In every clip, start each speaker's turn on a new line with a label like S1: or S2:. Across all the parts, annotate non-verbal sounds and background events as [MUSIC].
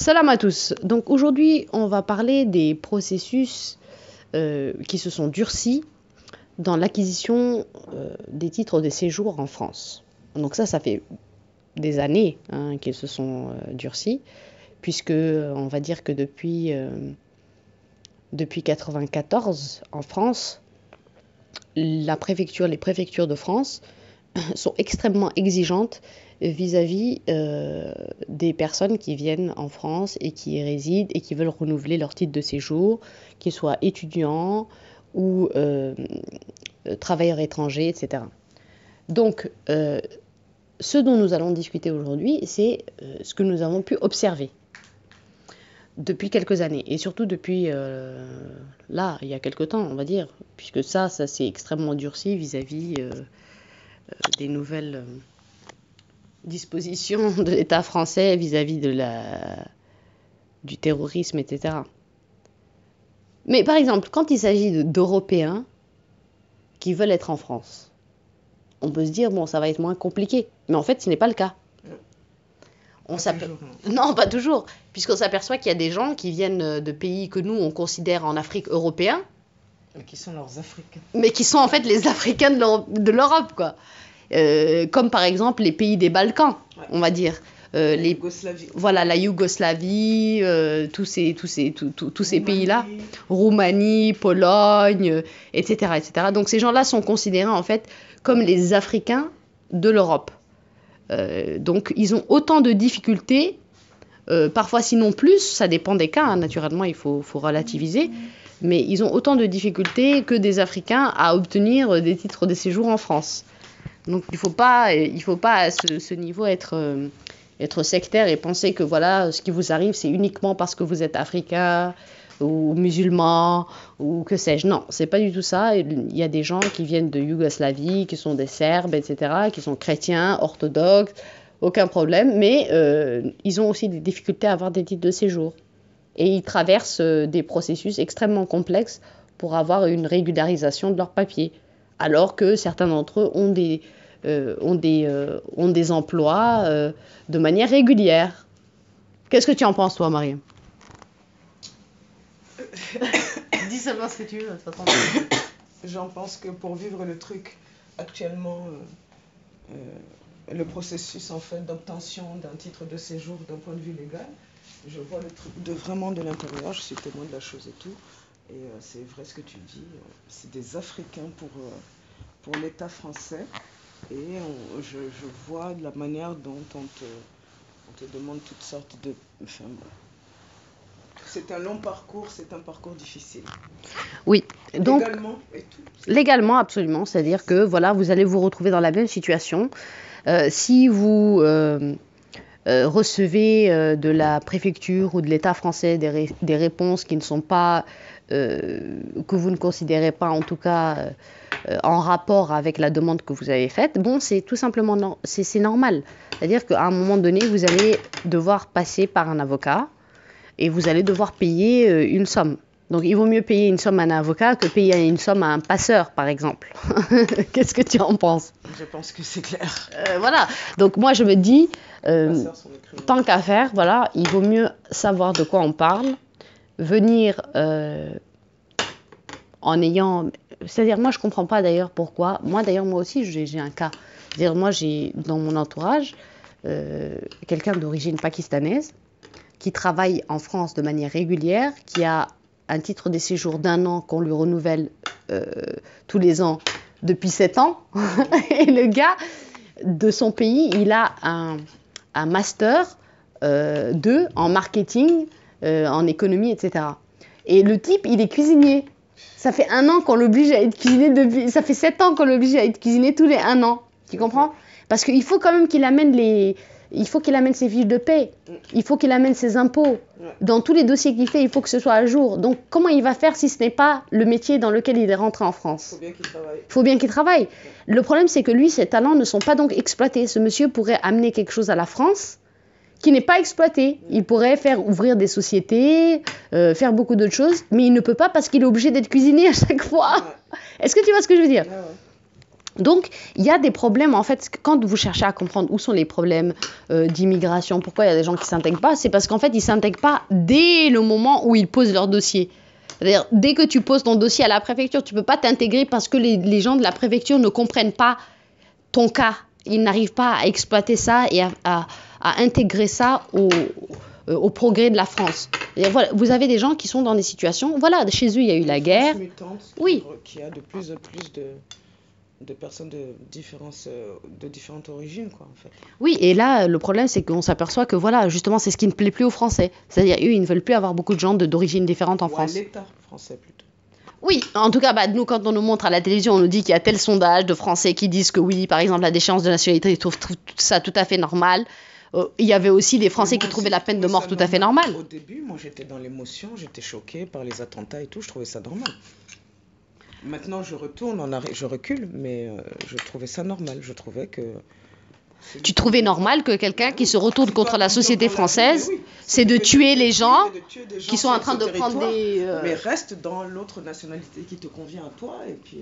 S1: Salam à tous. Donc aujourd'hui, on va parler des processus euh, qui se sont durcis dans l'acquisition euh, des titres de séjour en France. Donc ça, ça fait des années hein, qu'ils se sont euh, durcis, puisque on va dire que depuis depuis 94 en France, la préfecture, les préfectures de France [COUGHS] sont extrêmement exigeantes vis-à-vis euh, des personnes qui viennent en France et qui y résident et qui veulent renouveler leur titre de séjour, qu'ils soient étudiants ou euh, travailleurs étrangers, etc. Donc, euh, ce dont nous allons discuter aujourd'hui, c'est ce que nous avons pu observer depuis quelques années et surtout depuis là, il y a quelques temps, on va dire, puisque ça, ça s'est extrêmement durci vis-à-vis des nouvelles dispositions de l'État français vis-à-vis de la, du terrorisme, etc. Mais par exemple, quand il s'agit d'Européens qui veulent être en France, on peut se dire, bon, ça va être moins compliqué. Mais en fait, ce n'est pas le cas. On non, pas toujours. Puisqu'on s'aperçoit qu'il y a des gens qui viennent de pays que nous, on considère en Afrique européens.
S2: Mais qui sont leurs Africains.
S1: Mais qui sont en fait les Africains de l'Europe, quoi. Euh, comme par exemple les pays des Balkans, on va dire.
S2: Euh, la les, Yougoslavie.
S1: Voilà, la Yougoslavie, euh, tous ces, tous ces, tous ces pays-là, Roumanie, Pologne, etc., etc. Donc ces gens-là sont considérés en fait comme les Africains de l'Europe. donc ils ont autant de difficultés, parfois sinon plus, ça dépend des cas, hein, naturellement il faut, faut relativiser, mais ils ont autant de difficultés que des Africains à obtenir des titres de séjour en France. Donc il ne faut pas, il faut pas à ce, niveau être, euh, être sectaire et penser que voilà, ce qui vous arrive, c'est uniquement parce que vous êtes africain ou musulman ou que sais-je. Non, c'est pas du tout ça. Il y a des gens qui viennent de Yougoslavie, qui sont des Serbes, etc., qui sont chrétiens, orthodoxes, aucun problème, mais euh, ils ont aussi des difficultés à avoir des titres de séjour. Et ils traversent euh, des processus extrêmement complexes pour avoir une régularisation de leurs papiers. Alors que certains d'entre eux ont des, ont, des, euh, ont des emplois euh, de manière régulière. Qu'est-ce que tu en penses, toi, Marie? [COUGHS]
S2: Dis seulement ce que tu veux. [COUGHS] J'en pense que pour vivre le truc actuellement, le processus en fait d'obtention d'un titre de séjour d'un point de vue légal, je vois le truc de vraiment de l'intérieur, je suis témoin de la chose et tout. Et c'est vrai ce que tu dis, c'est des Africains pour, pour l'État français. Et je, vois la manière dont on te, demande toutes sortes de... Enfin, c'est un long parcours, c'est un parcours difficile.
S1: Oui, donc
S2: légalement et tout.
S1: Légalement, absolument. C'est-à-dire que voilà, vous allez vous retrouver dans la même situation. Euh, si vous euh, euh, recevez de la préfecture ou de l'État français des, des, réponses qui ne sont pas, que vous ne considérez pas en tout cas en rapport avec la demande que vous avez faite, bon, c'est tout simplement c'est normal. C'est-à-dire qu'à un moment donné, vous allez devoir passer par un avocat et vous allez devoir payer euh, une somme. Donc il vaut mieux payer une somme à un avocat que payer une somme à un passeur, par exemple. [LAUGHS] Qu'est-ce que tu en penses?
S2: Je pense que c'est clair.
S1: Euh, voilà. Donc moi je me dis, tant qu'à faire, voilà, il vaut mieux savoir de quoi on parle, venir en ayant c'est-à-dire, moi, je comprends pas d'ailleurs pourquoi. Moi, d'ailleurs, moi aussi, j'ai un cas. C'est-à-dire, moi, j'ai dans mon entourage euh, quelqu'un d'origine pakistanaise qui travaille en France de manière régulière, qui a un titre de séjour d'un an qu'on lui renouvelle euh, tous les ans depuis sept ans. [LAUGHS] Et le gars de son pays, il a un, master euh, 2 en marketing, euh, en économie, etc. Et le type, il est cuisinier. Ça fait un an qu'on l'oblige à être cuisiné depuis. Ça fait sept ans qu'on l'oblige à être cuisiné tous les un an. Tu comprends? Parce qu'il faut quand même qu'il amène les. Il faut qu'il amène ses fiches de paie. Il faut qu'il amène ses impôts. Dans tous les dossiers qu'il fait, il faut que ce soit à jour. Donc, comment il va faire si ce n'est pas le métier dans lequel il est rentré en France?
S2: Il faut bien qu'il travaille.
S1: Il faut bien qu'il travaille. Le problème, c'est que lui, ses talents ne sont pas donc exploités. Ce monsieur pourrait amener quelque chose à la France qui n'est pas exploité. Il pourrait faire ouvrir des sociétés, euh, faire beaucoup d'autres choses, mais il ne peut pas parce qu'il est obligé d'être cuisiné à chaque fois. Est-ce que tu vois ce que je veux dire? Donc, il y a des problèmes, en fait, quand vous cherchez à comprendre où sont les problèmes euh, d'immigration, pourquoi il y a des gens qui ne s'intègrent pas, c'est parce qu'en fait, ils ne s'intègrent pas dès le moment où ils posent leur dossier. C'est-à-dire, dès que tu poses ton dossier à la préfecture, tu ne peux pas t'intégrer parce que les, les, gens de la préfecture ne comprennent pas ton cas. Ils n'arrivent pas à exploiter ça et à, à, à intégrer ça au, euh, au progrès de la France. Et voilà, vous avez des gens qui sont dans des situations, voilà, chez eux, il y a eu la guerre. Oui.
S2: Qui a de plus en plus de, de personnes de, différentes, euh, de différentes origines, quoi, en fait.
S1: Oui, et là, le problème, c'est qu'on s'aperçoit que, voilà, justement, c'est ce qui ne plaît plus aux Français. C'est-à-dire, eux, ils ne veulent plus avoir beaucoup de gens d'origines différentes en
S2: Ou
S1: France.
S2: l'État français, plutôt.
S1: Oui, en tout cas, bah, nous, quand on nous montre à la télévision, on nous dit qu'il y a tel sondage de Français qui disent que oui, par exemple, la déchéance de nationalité, ils trouvent tout ça tout à fait normal. Euh, il y avait aussi des Français qui trouvaient la peine de mort tout à fait normale.
S2: Au début, moi, j'étais dans l'émotion, j'étais choquée par les attentats et tout, je trouvais ça normal. Maintenant, je retourne, en arrêt, je recule, mais euh, je trouvais ça normal. Je trouvais que.
S1: Tu trouvais normal que quelqu'un qui se retourne contre la société française, c'est de tuer les gens qui sont en train de prendre des... euh,
S2: Mais reste dans l'autre nationalité qui te convient à toi et puis.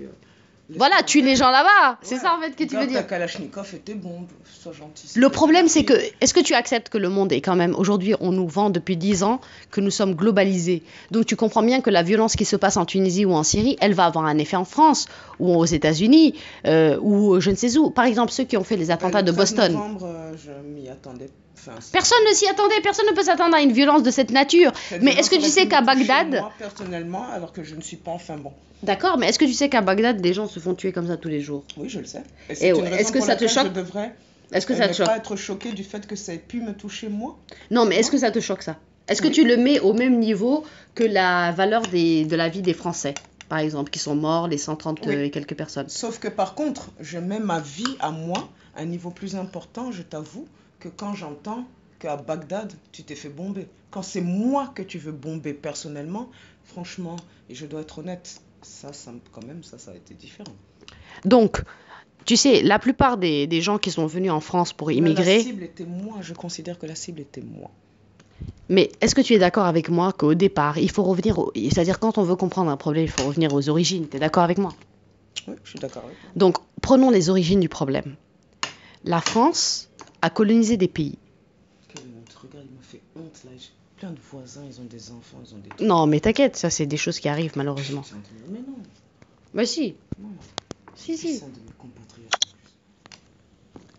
S1: Voilà, tue les gens là-bas. C'est
S2: Ouais.
S1: ça en fait que tu veux
S2: ta
S1: dire.
S2: Kalachnikov et tes bombes, sois gentil.
S1: Le problème, c'est que, est-ce que tu acceptes que le monde est quand même, aujourd'hui, on nous vend depuis 10 ans que nous sommes globalisés? Donc tu comprends bien que la violence qui se passe en Tunisie ou en Syrie, elle va avoir un effet en France ou aux États-Unis euh, ou je ne sais où. Par exemple, ceux qui ont fait les attentats de
S2: Le 13
S1: Boston.
S2: novembre, euh, je m'y attendais. Enfin,
S1: Personne ne s'y attendait, personne ne peut s'attendre à une violence de cette nature.
S2: cette
S1: Mais est-ce que tu sais qu'à Bagdad,
S2: Moi, personnellement, alors que je ne suis pas. Enfin bon.
S1: d'accord, mais est-ce que tu sais qu'à Bagdad, des gens se font tuer comme ça tous les jours?
S2: Oui, je le sais. Et c'est
S1: ouais, est-ce que ça te choque? Est-ce que ça te
S2: ne
S1: choque?
S2: pas être choqué du fait que ça ait pu me toucher moi?
S1: Non, mais est-ce que ça te choque ça? Est-ce que tu le mets au même niveau que la valeur des, de la vie des Français, par exemple, qui sont morts, les 130
S2: Oui.
S1: euh, et quelques personnes?
S2: Sauf que par contre, je mets ma vie à moi à un niveau plus important, je t'avoue, que quand j'entends qu'à Bagdad, tu t'es fait bomber. Quand c'est moi que tu veux bomber personnellement, franchement, et je dois être honnête, ça, ça quand même, ça, ça a été différent.
S1: Donc, tu sais, la plupart des, des gens qui sont venus en France pour
S2: Mais La
S1: immigrer,
S2: cible était moi, je considère que la cible était moi.
S1: mais est-ce que tu es d'accord avec moi qu'au départ, il faut revenir, au- c'est-à-dire quand on veut comprendre un problème, il faut revenir aux origines, tu es d'accord avec moi?
S2: Oui, je suis d'accord avec toi.
S1: Donc, prenons les origines du problème. La France a colonisé des pays.
S2: Regarde, il m'a fait honte là. J'ai plein de voisins, ils ont des enfants, ils ont des...
S1: Non, mais t'inquiète, ça c'est des choses qui arrivent malheureusement.
S2: Mais non,
S1: Mais si,
S2: non.
S1: si, si.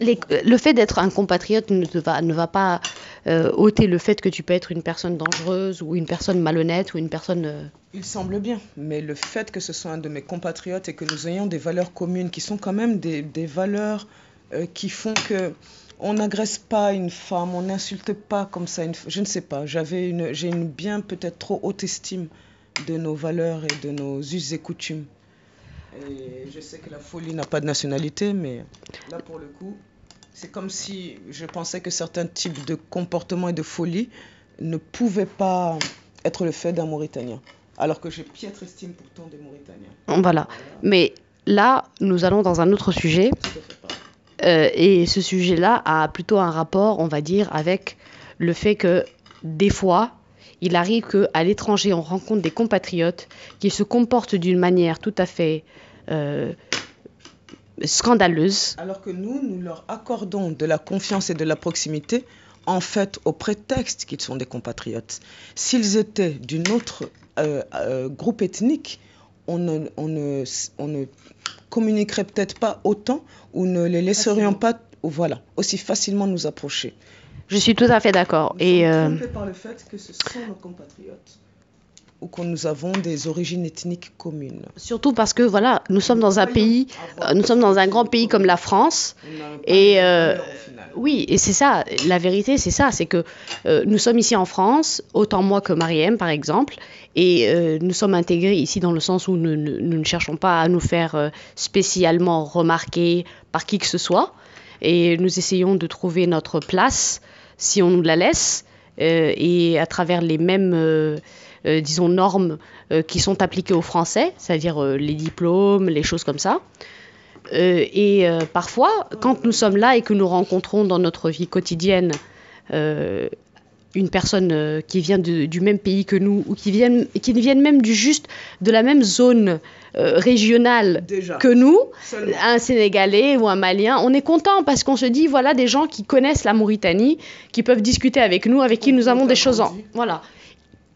S1: Les- le fait d'être un compatriote ne, te va, ne va pas euh, ôter le fait que tu peux être une personne dangereuse ou une personne malhonnête ou une personne... euh,
S2: Il semble bien, mais le fait que ce soit un de mes compatriotes et que nous ayons des valeurs communes qui sont quand même des, des valeurs euh, qui font que on n'agresse pas une femme, on n'insulte pas comme ça une Je ne sais pas, j'avais une, j'ai une bien peut-être trop haute estime de nos valeurs et de nos us et coutumes. Et je sais que la folie n'a pas de nationalité, mais là pour le coup, c'est comme si je pensais que certains types de comportements et de folie ne pouvaient pas être le fait d'un Mauritanien. Alors que j'ai piètre estime pourtant des Mauritaniens.
S1: Voilà. Mais là, nous allons dans un autre sujet.
S2: Tout à fait pas.
S1: Euh, et ce sujet-là a plutôt un rapport, on va dire, avec le fait que des fois, il arrive qu'à l'étranger, on rencontre des compatriotes qui se comportent d'une manière tout à fait euh, scandaleuse.
S2: Alors que nous, nous leur accordons de la confiance et de la proximité, en fait, au prétexte qu'ils sont des compatriotes. S'ils étaient d'une autre euh, groupe ethnique, on ne, on ne, on ne communiquerait peut-être pas autant ou ne les laisserions pas voilà, aussi facilement nous approcher.
S1: Je suis tout à fait d'accord. Et euh,
S2: par le fait que ce sont nos compatriotes ou que nous avons des origines ethniques communes.
S1: surtout parce que, voilà, nous sommes dans un pays, euh, nous sommes dans un grand pays comme la France. Et, euh. Oui, et c'est ça, la vérité, c'est ça, c'est que euh, nous sommes ici en France, autant moi que Mariem par exemple, et nous sommes intégrés ici dans le sens où nous, nous- nous ne cherchons pas à nous faire spécialement remarquer par qui que ce soit, et nous essayons de trouver notre place si on nous la laisse, euh, et à travers les mêmes, euh, euh, disons, normes euh, qui sont appliquées aux Français, c'est-à-dire euh, les diplômes, les choses comme ça. Et parfois, quand nous sommes là et que nous rencontrons dans notre vie quotidienne une personne qui vient de- du même pays que nous ou qui viennent, qui viennent même du juste de la même zone euh, régionale
S2: Déjà.
S1: que nous,
S2: Seulement.
S1: un Sénégalais ou un Malien, on est content parce qu'on se dit voilà des gens qui connaissent la Mauritanie, qui peuvent discuter avec nous, avec qui
S2: On-
S1: nous
S2: on
S1: avons des choses en voilà,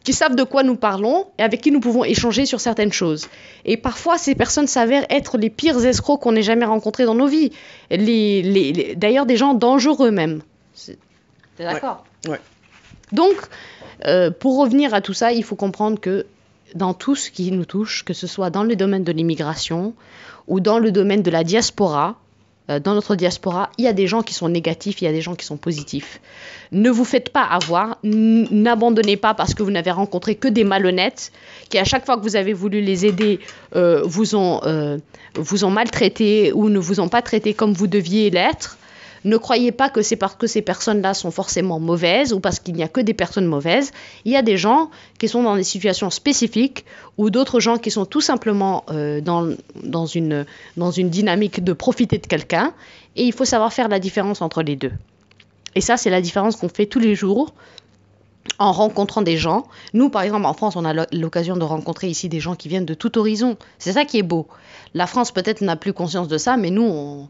S1: qui savent de quoi nous parlons et avec qui nous pouvons échanger sur certaines choses. Et parfois ces personnes s'avèrent être les pires escrocs qu'on ait jamais rencontrés dans nos vies. Les, les- les- d'ailleurs des gens dangereux même. T'es d'accord?
S2: Ouais.
S1: Donc euh, pour revenir à tout ça, il faut comprendre que dans tout ce qui nous touche, que ce soit dans le domaine de l'immigration ou dans le domaine de la diaspora, dans notre diaspora, il y a des gens qui sont négatifs, il y a des gens qui sont positifs. Ne vous faites pas avoir, n'abandonnez pas parce que vous n'avez rencontré que des malhonnêtes qui, à chaque fois que vous avez voulu les aider, euh, vous, ont, euh, vous ont maltraité ou ne vous ont pas traité comme vous deviez l'être. Ne croyez pas que c'est parce que ces personnes-là sont forcément mauvaises ou parce qu'il n'y a que des personnes mauvaises. Il y a des gens qui sont dans des situations spécifiques ou d'autres gens qui sont tout simplement euh, dans, dans, une, dans une dynamique de profiter de quelqu'un. Et il faut savoir faire la différence entre les deux. Et ça, c'est la différence qu'on fait tous les jours en rencontrant des gens. Nous, par exemple, en France, on a l'occasion de rencontrer ici des gens qui viennent de tout horizon. C'est ça qui est beau. La France, peut-être, n'a plus conscience de ça, mais nous, on-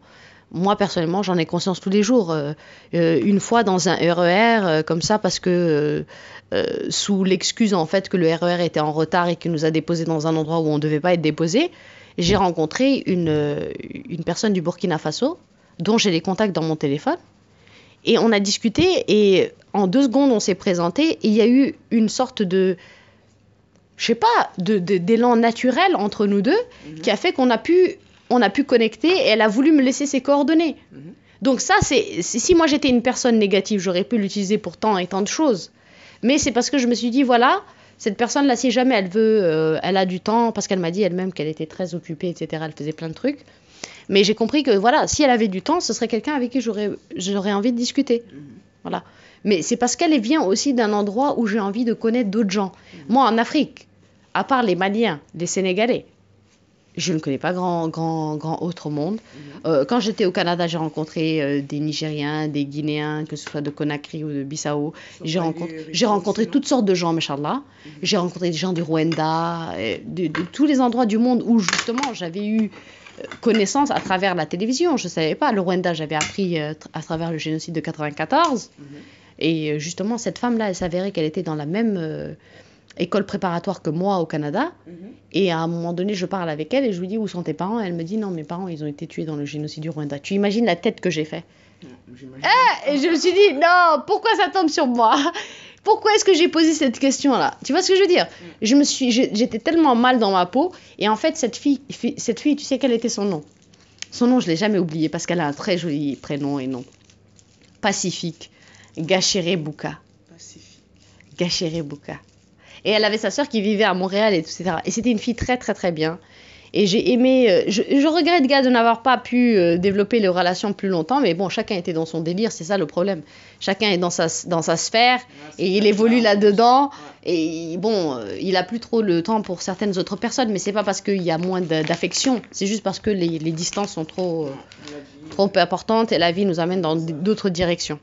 S1: moi, personnellement, j'en ai conscience tous les jours. Euh, euh, une fois dans un RER, euh, comme ça, parce que euh, sous l'excuse, en fait, que le RER était en retard et qu'il nous a déposés dans un endroit où on ne devait pas être déposé, j'ai rencontré une, une personne du Burkina Faso, dont j'ai les contacts dans mon téléphone. Et on a discuté et en deux secondes, on s'est présenté. Et il y a eu une sorte de, je sais pas, de- de- d'élan naturel entre nous deux qui a fait qu'on a pu, on a pu connecter et elle a voulu me laisser ses coordonnées.
S2: Mhm.
S1: Donc ça, c'est si moi j'étais une personne négative, j'aurais pu l'utiliser pour tant et tant de choses. Mais c'est parce que je me suis dit, voilà, cette personne-là, si jamais elle veut, euh, elle a du temps, parce qu'elle m'a dit elle-même qu'elle était très occupée, etc., elle faisait plein de trucs. Mais j'ai compris que, voilà, si elle avait du temps, ce serait quelqu'un avec qui j'aurais j'aurais envie de discuter. Voilà. Mais c'est parce qu'elle vient aussi d'un endroit où j'ai envie de connaître d'autres gens. Moi, en Afrique, à part les Maliens, les Sénégalais, je ne connais pas grand, grand, grand autre monde. Euh, quand j'étais au Canada, j'ai rencontré euh, des Nigériens, des Guinéens, que ce soit de Conakry ou de Bissau. J'ai rencontré, j'ai rencontré toutes sortes de gens, machallah. J'ai rencontré des gens du Rwanda, euh, de, de tous les endroits du monde où justement j'avais eu euh, connaissance à travers la télévision. Je ne savais pas. Le Rwanda, j'avais appris euh, à travers le génocide de 94. Et euh, justement, cette femme-là, elle s'avérait qu'elle était dans la même euh, école préparatoire que moi au Canada. Et à un moment donné, je parle avec elle et je lui dis où sont tes parents? Elle me dit non, mes parents, ils ont été tués dans le génocide du Rwanda. Tu imagines la tête que j'ai fait Et je me suis dit non, pourquoi ça tombe sur moi? Pourquoi est-ce que j'ai posé cette question-là? Tu vois ce que je veux dire? Je me suis, j'ai- j'étais tellement mal dans ma peau. Et en fait, cette fille, fi- cette fille, tu sais quel était son nom? Son nom, je l'ai jamais oublié parce qu'elle a un très joli prénom et nom. Pacifique, Gachere Bouka.
S2: Pacifique.
S1: Gachere Bouka. Et elle avait sa sœur qui vivait à Montréal, et etc. Et c'était une fille très, très, très bien. Et j'ai aimé. euh, je, je regrette, gars, de n'avoir pas pu euh, développer les relations plus longtemps, mais bon, chacun était dans son délire, c'est ça le problème. Chacun est dans sa, dans sa sphère, et il évolue là-dedans. Et bon, euh, il a plus trop le temps pour certaines autres personnes, mais c'est pas parce qu'il y a moins d'a- d'affection, c'est juste parce que les, les distances sont trop, trop importantes et la vie nous amène dans d'autres directions.